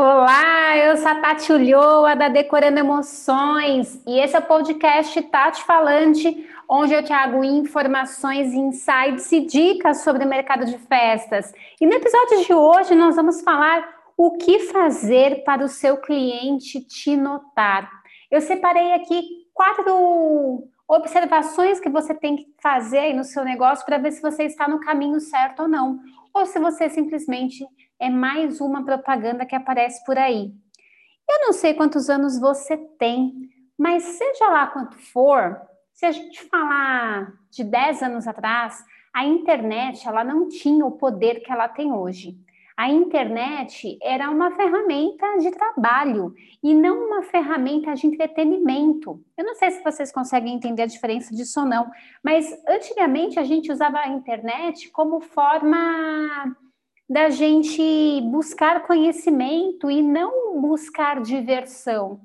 Olá, eu sou a Tati Ulloa, da Decorando Emoções, e esse é o podcast Tati Falante, onde eu trago informações, insights e dicas sobre o mercado de festas. E no episódio de hoje nós vamos falar o que fazer para o seu cliente te notar. Eu separei aqui quatro observações que você tem que fazer no seu negócio para ver se você está no caminho certo ou não, ou se você simplesmente é mais uma propaganda que aparece por aí. Eu não sei quantos anos você tem, mas seja lá quanto for, se a gente falar de 10 anos atrás, a internet ela não tinha o poder que ela tem hoje. A internet era uma ferramenta de trabalho e não uma ferramenta de entretenimento. Eu não sei se vocês conseguem entender a diferença disso ou não, mas antigamente a gente usava a internet como forma da gente buscar conhecimento e não buscar diversão.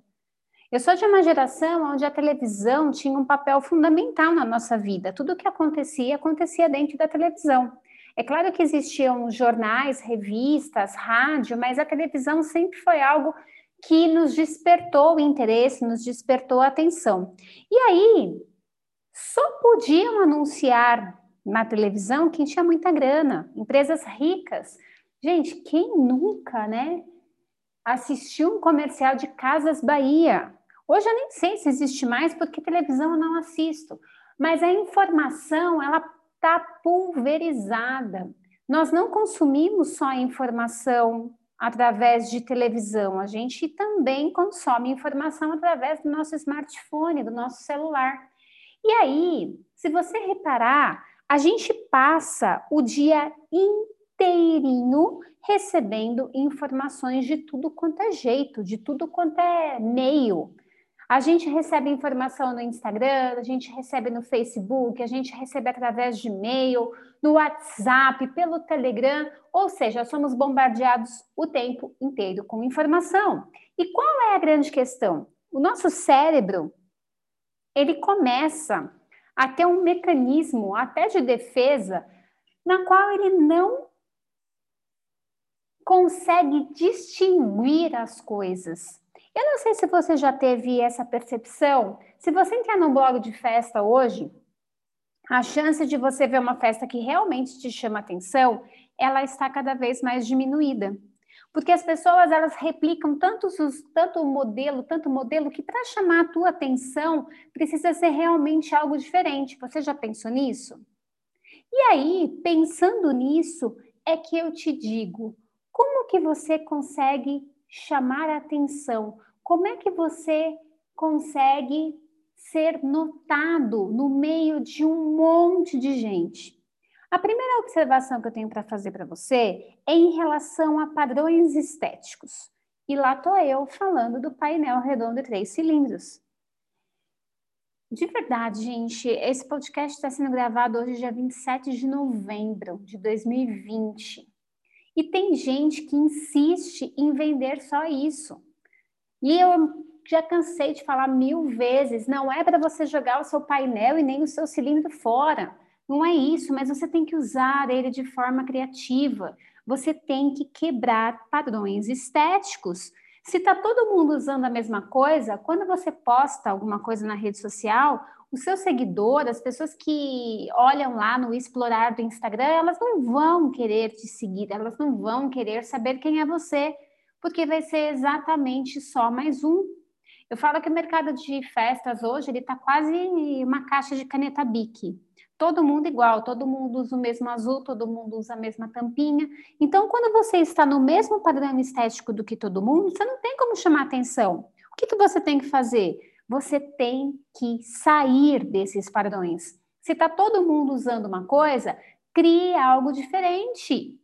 Eu sou de uma geração onde a televisão tinha um papel fundamental na nossa vida. Tudo o que acontecia, acontecia dentro da televisão. É claro que existiam jornais, revistas, rádio, mas a televisão sempre foi algo que nos despertou o interesse, nos despertou a atenção. E aí, só podiam anunciar na televisão quem tinha muita grana, empresas ricas. Gente, quem nunca, né, assistiu um comercial de Casas Bahia? Hoje eu nem sei se existe mais, porque televisão eu não assisto. Mas a informação, ela está pulverizada. Nós não consumimos só informação através de televisão, a gente também consome informação através do nosso smartphone, do nosso celular. E aí, se você reparar, a gente passa o dia inteirinho recebendo informações de tudo quanto é jeito, de tudo quanto é meio. A gente recebe informação no Instagram, a gente recebe no Facebook, a gente recebe através de e-mail, no WhatsApp, pelo Telegram, ou seja, somos bombardeados o tempo inteiro com informação. E qual é a grande questão? O nosso cérebro, ele começa a ter um mecanismo até de defesa na qual ele não consegue distinguir as coisas. Eu não sei se você já teve essa percepção. Se você entrar num blog de festa hoje, a chance de você ver uma festa que realmente te chama atenção, ela está cada vez mais diminuída. Porque as pessoas elas replicam tanto, tanto o modelo, tanto modelo, que para chamar a tua atenção precisa ser realmente algo diferente. Você já pensou nisso? E aí, pensando nisso, é que eu te digo, como que você consegue chamar a atenção? Como é que você consegue ser notado no meio de um monte de gente? A primeira observação que eu tenho para fazer para você é em relação a padrões estéticos. E lá estou eu falando do painel redondo de três cilindros. De verdade, gente, esse podcast está sendo gravado hoje, dia 27 de novembro de 2020. E tem gente que insiste em vender só isso. E eu já cansei de falar mil vezes: não é para você jogar o seu painel e nem o seu cilindro fora. Não é isso, mas você tem que usar ele de forma criativa. Você tem que quebrar padrões estéticos. Se está todo mundo usando a mesma coisa, quando você posta alguma coisa na rede social, o seu seguidor, as pessoas que olham lá no explorar do Instagram, elas não vão querer te seguir, elas não vão querer saber quem é você, porque vai ser exatamente só mais um. Eu falo que o mercado de festas hoje ele está quase uma caixa de caneta Bic todo mundo igual, todo mundo usa o mesmo azul, todo mundo usa a mesma tampinha. Então, quando você está no mesmo padrão estético do que todo mundo, você não tem como chamar atenção. O que, que você tem que fazer? Você tem que sair desses padrões. Se está todo mundo usando uma coisa, crie algo diferente.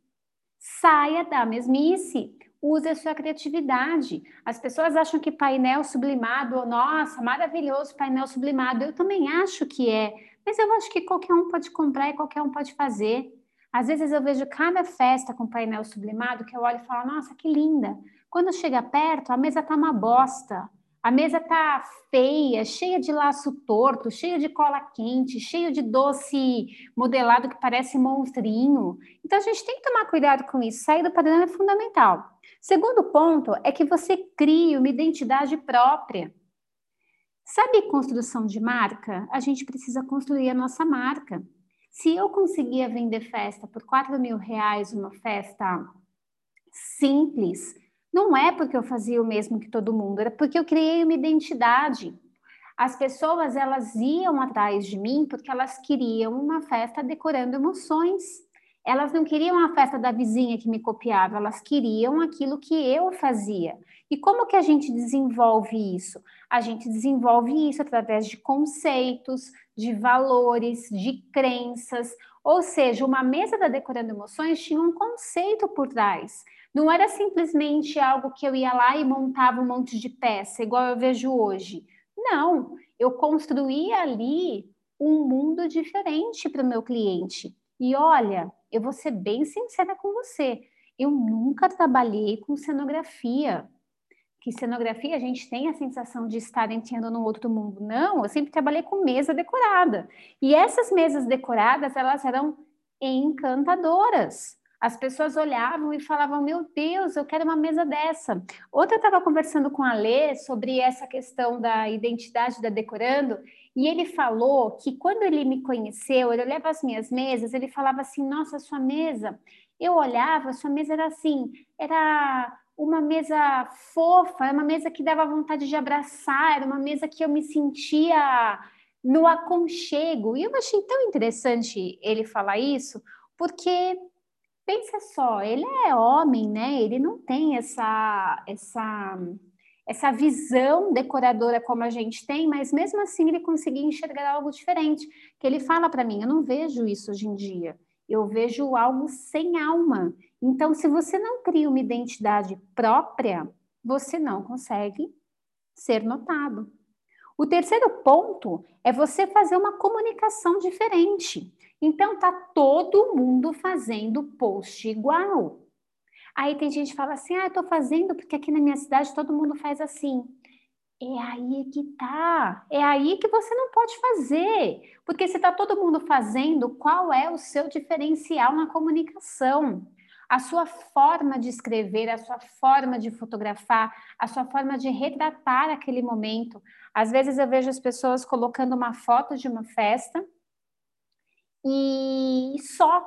Saia da mesmice. Use a sua criatividade. As pessoas acham que painel sublimado, nossa, maravilhoso painel sublimado. Eu também acho que é mas eu acho que qualquer um pode comprar e qualquer um pode fazer. Às vezes eu vejo cada festa com painel sublimado que eu olho e falo, nossa, que linda. Quando chega perto, a mesa tá uma bosta. A mesa tá feia, cheia de laço torto, cheia de cola quente, cheia de doce modelado que parece monstrinho. Então a gente tem que tomar cuidado com isso. Sair do padrão é fundamental. Segundo ponto é que você crie uma identidade própria. Sabe construção de marca? A gente precisa construir a nossa marca. Se eu conseguia vender festa por 4 mil reais, uma festa simples, não é porque eu fazia o mesmo que todo mundo, era porque eu criei uma identidade. As pessoas elas iam atrás de mim porque elas queriam uma festa decorando emoções. Elas não queriam a festa da vizinha que me copiava, elas queriam aquilo que eu fazia. E como que a gente desenvolve isso? A gente desenvolve isso através de conceitos, de valores, de crenças. Ou seja, uma mesa da Decorando Emoções tinha um conceito por trás. Não era simplesmente algo que eu ia lá e montava um monte de peça, igual eu vejo hoje. Não, eu construía ali um mundo diferente para o meu cliente. E olha, eu vou ser bem sincera com você, eu nunca trabalhei com cenografia. Que cenografia a gente tem a sensação de estar entrando num outro mundo. Não, eu sempre trabalhei com mesa decorada. E essas mesas decoradas, elas eram encantadoras. As pessoas olhavam e falavam: Meu Deus, eu quero uma mesa dessa. Outra estava conversando com a Lê sobre essa questão da identidade da Decorando, e ele falou que quando ele me conheceu, ele olhava as minhas mesas, ele falava assim: Nossa, sua mesa. Eu olhava, sua mesa era assim, era uma mesa fofa, era uma mesa que dava vontade de abraçar, era uma mesa que eu me sentia no aconchego. E eu achei tão interessante ele falar isso, porque pensa só, ele é homem, né? Ele não tem essa essa essa visão decoradora como a gente tem, mas mesmo assim ele conseguia enxergar algo diferente. Que ele fala para mim, eu não vejo isso hoje em dia. Eu vejo algo sem alma. Então, se você não cria uma identidade própria, você não consegue ser notado. O terceiro ponto é você fazer uma comunicação diferente. Então tá todo mundo fazendo post igual. Aí tem gente que fala assim: "Ah, eu tô fazendo porque aqui na minha cidade todo mundo faz assim". É aí que tá. É aí que você não pode fazer. Porque se tá todo mundo fazendo, qual é o seu diferencial na comunicação? A sua forma de escrever, a sua forma de fotografar, a sua forma de retratar aquele momento. Às vezes eu vejo as pessoas colocando uma foto de uma festa e só.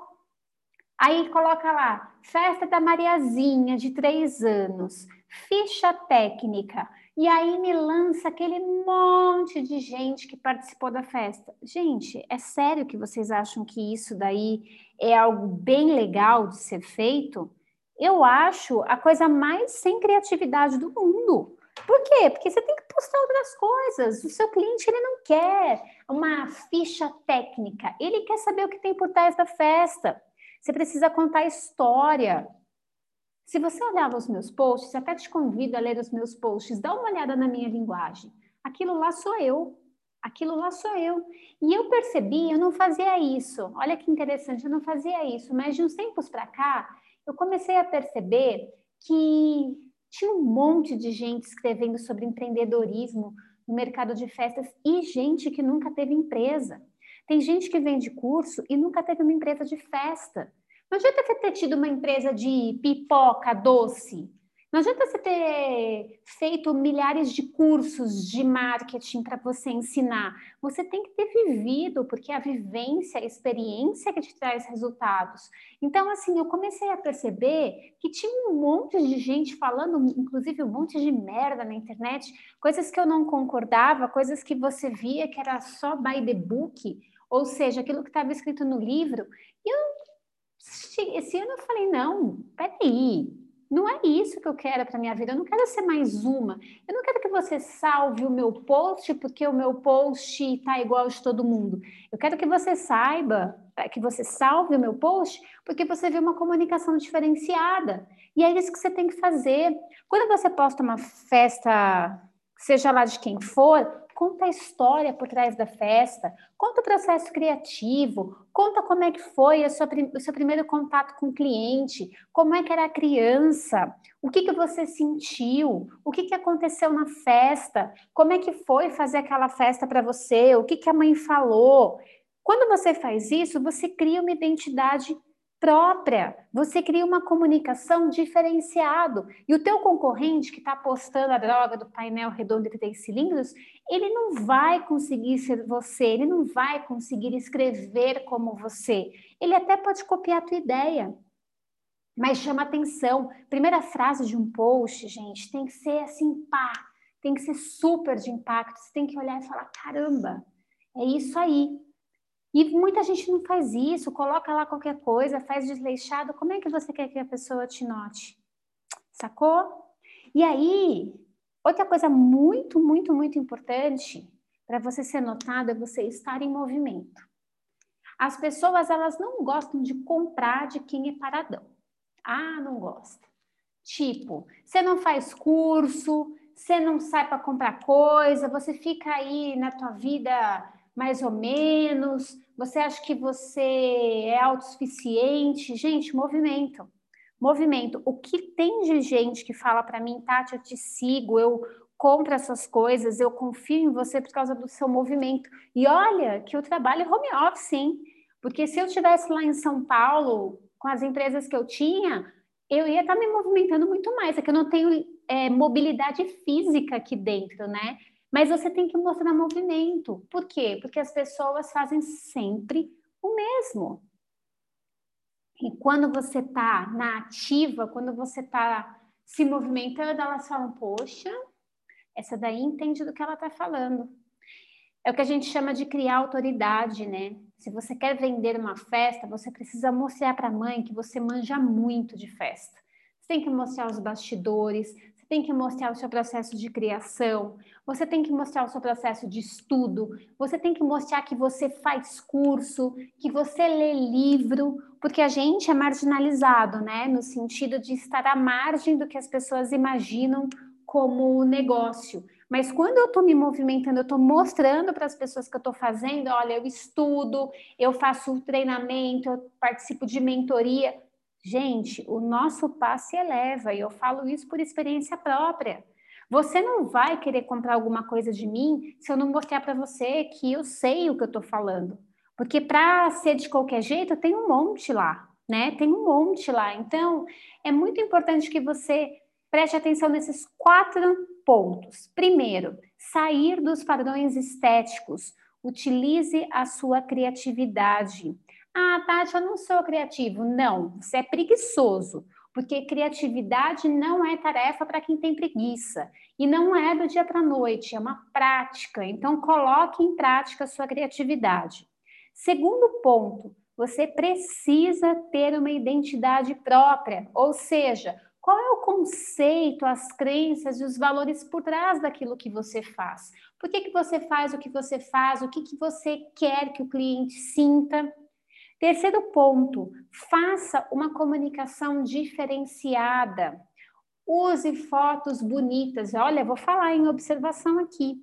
Aí coloca lá, festa da Mariazinha, de três anos, ficha técnica. E aí me lança aquele monte de gente que participou da festa. Gente, é sério que vocês acham que isso daí é algo bem legal de ser feito? Eu acho a coisa mais sem criatividade do mundo. Por quê? Porque você tem postar outras coisas. O seu cliente ele não quer uma ficha técnica, ele quer saber o que tem por trás da festa. Você precisa contar história. Se você olhar os meus posts, até te convido a ler os meus posts, dá uma olhada na minha linguagem. Aquilo lá sou eu. Aquilo lá sou eu. E eu percebi, eu não fazia isso. Olha que interessante, eu não fazia isso. Mas de uns tempos para cá, eu comecei a perceber que tinha um monte de gente escrevendo sobre empreendedorismo no mercado de festas e gente que nunca teve empresa. Tem gente que vende curso e nunca teve uma empresa de festa. Não adianta ter tido uma empresa de pipoca doce. Não adianta você ter feito milhares de cursos de marketing para você ensinar. Você tem que ter vivido, porque a vivência, a experiência que te traz resultados. Então, assim, eu comecei a perceber que tinha um monte de gente falando, inclusive um monte de merda na internet, coisas que eu não concordava, coisas que você via que era só by the book, ou seja, aquilo que estava escrito no livro. E eu, esse ano eu falei, não, peraí, não é isso que eu quero para minha vida. Eu não quero ser mais uma. Eu não quero que você salve o meu post porque o meu post está igual de todo mundo. Eu quero que você saiba, eh, que você salve o meu post porque você vê uma comunicação diferenciada. E é isso que você tem que fazer. Quando você posta uma festa, seja lá de quem for, conta a história por trás da festa, conta o processo criativo, conta como é que foi sua, o seu primeiro contato com o cliente, como é que era a criança, o que, que você sentiu, o que, que aconteceu na festa, como é que foi fazer aquela festa para você, o que, que a mãe falou. Quando você faz isso, você cria uma identidade própria. Você cria uma comunicação diferenciado. E o teu concorrente que está postando a droga do painel redondo de três cilindros, ele não vai conseguir ser você, ele não vai conseguir escrever como você. Ele até pode copiar a tua ideia, mas chama atenção. Primeira frase de um post, gente, tem que ser assim, pá, tem que ser super de impacto. Você tem que olhar e falar: caramba, é isso aí. E muita gente não faz isso, coloca lá qualquer coisa, faz desleixado. Como é que você quer que a pessoa te note? Sacou? E aí, outra coisa muito, muito, muito importante para você ser notado é você estar em movimento. As pessoas, elas não gostam de comprar de quem é paradão. Ah, não gosta. Tipo, você não faz curso, você não sai para comprar coisa, você fica aí na tua vida mais ou menos, você acha que você é autossuficiente? Gente, movimento. Movimento. O que tem de gente que fala para mim, Tati, eu te sigo, eu compro essas coisas, eu confio em você por causa do seu movimento. E olha que eu trabalho home office, hein? Porque se eu estivesse lá em São Paulo, com as empresas que eu tinha, eu ia estar tá me movimentando muito mais. É que eu não tenho é, mobilidade física aqui dentro, né? Mas você tem que mostrar movimento. Por quê? Porque as pessoas fazem sempre o mesmo. E quando você está na ativa, quando você está se movimentando, elas falam: Poxa, essa daí entende do que ela está falando. É o que a gente chama de criar autoridade, né? Se você quer vender uma festa, você precisa mostrar para a mãe que você manja muito de festa. Você tem que mostrar os bastidores, tem que mostrar o seu processo de criação, você tem que mostrar o seu processo de estudo, você tem que mostrar que você faz curso, que você lê livro, porque a gente é marginalizado, né? No sentido de estar à margem do que as pessoas imaginam como negócio. Mas quando eu estou me movimentando, eu estou mostrando para as pessoas que eu estou fazendo, olha, eu estudo, eu faço treinamento, eu participo de mentoria. Gente, o nosso passe eleva, e eu falo isso por experiência própria. Você não vai querer comprar alguma coisa de mim se eu não mostrar para você que eu sei o que eu estou falando. Porque para ser de qualquer jeito, tem um monte lá, né? Tem um monte lá. Então, é muito importante que você preste atenção nesses quatro pontos. Primeiro, sair dos padrões estéticos. Utilize a sua criatividade. Ah, Tati, eu não sou criativo. Não, você é preguiçoso, porque criatividade não é tarefa para quem tem preguiça. E não é do dia para a noite, é uma prática. Então, coloque em prática a sua criatividade. Segundo ponto, você precisa ter uma identidade própria, ou seja, qual é o conceito, as crenças e os valores por trás daquilo que você faz? Por que, que você faz o que você faz? O que, que você quer que o cliente sinta? Terceiro ponto, faça uma comunicação diferenciada. Use fotos bonitas. Olha, vou falar em observação aqui.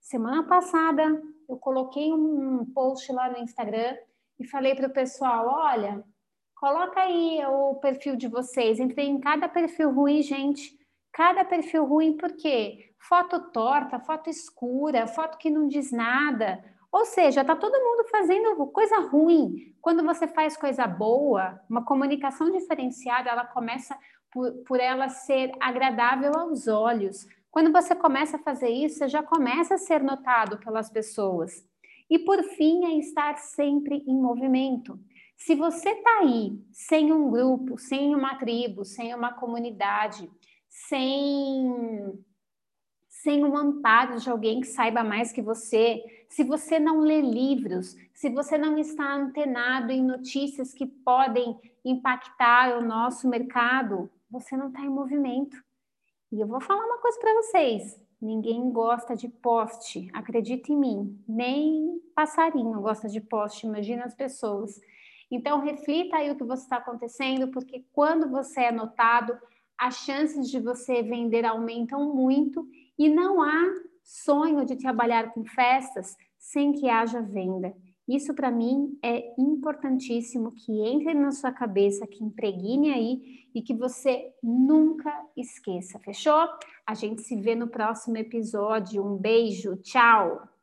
Semana passada eu coloquei um post lá no Instagram e falei para o pessoal: olha, coloca aí o perfil de vocês. Entrei em cada perfil ruim, gente. Cada perfil ruim, por quê? Foto torta, foto escura, foto que não diz nada. Ou seja, está todo mundo fazendo coisa ruim. Quando você faz coisa boa, uma comunicação diferenciada, ela começa por, por ela ser agradável aos olhos. Quando você começa a fazer isso, você já começa a ser notado pelas pessoas. E por fim, é estar sempre em movimento. Se você está aí sem um grupo, sem uma tribo, sem uma comunidade, sem sem um amparo de alguém que saiba mais que você, se você não lê livros, se você não está antenado em notícias que podem impactar o nosso mercado, você não está em movimento. E eu vou falar uma coisa para vocês: ninguém gosta de poste, acredita em mim, nem passarinho gosta de poste, imagina as pessoas. Então, reflita aí o que você está acontecendo, porque quando você é notado, as chances de você vender aumentam muito e não há sonho de trabalhar com festas sem que haja venda. Isso para mim é importantíssimo que entre na sua cabeça, que impregne aí e que você nunca esqueça. Fechou? A gente se vê no próximo episódio. Um beijo, tchau!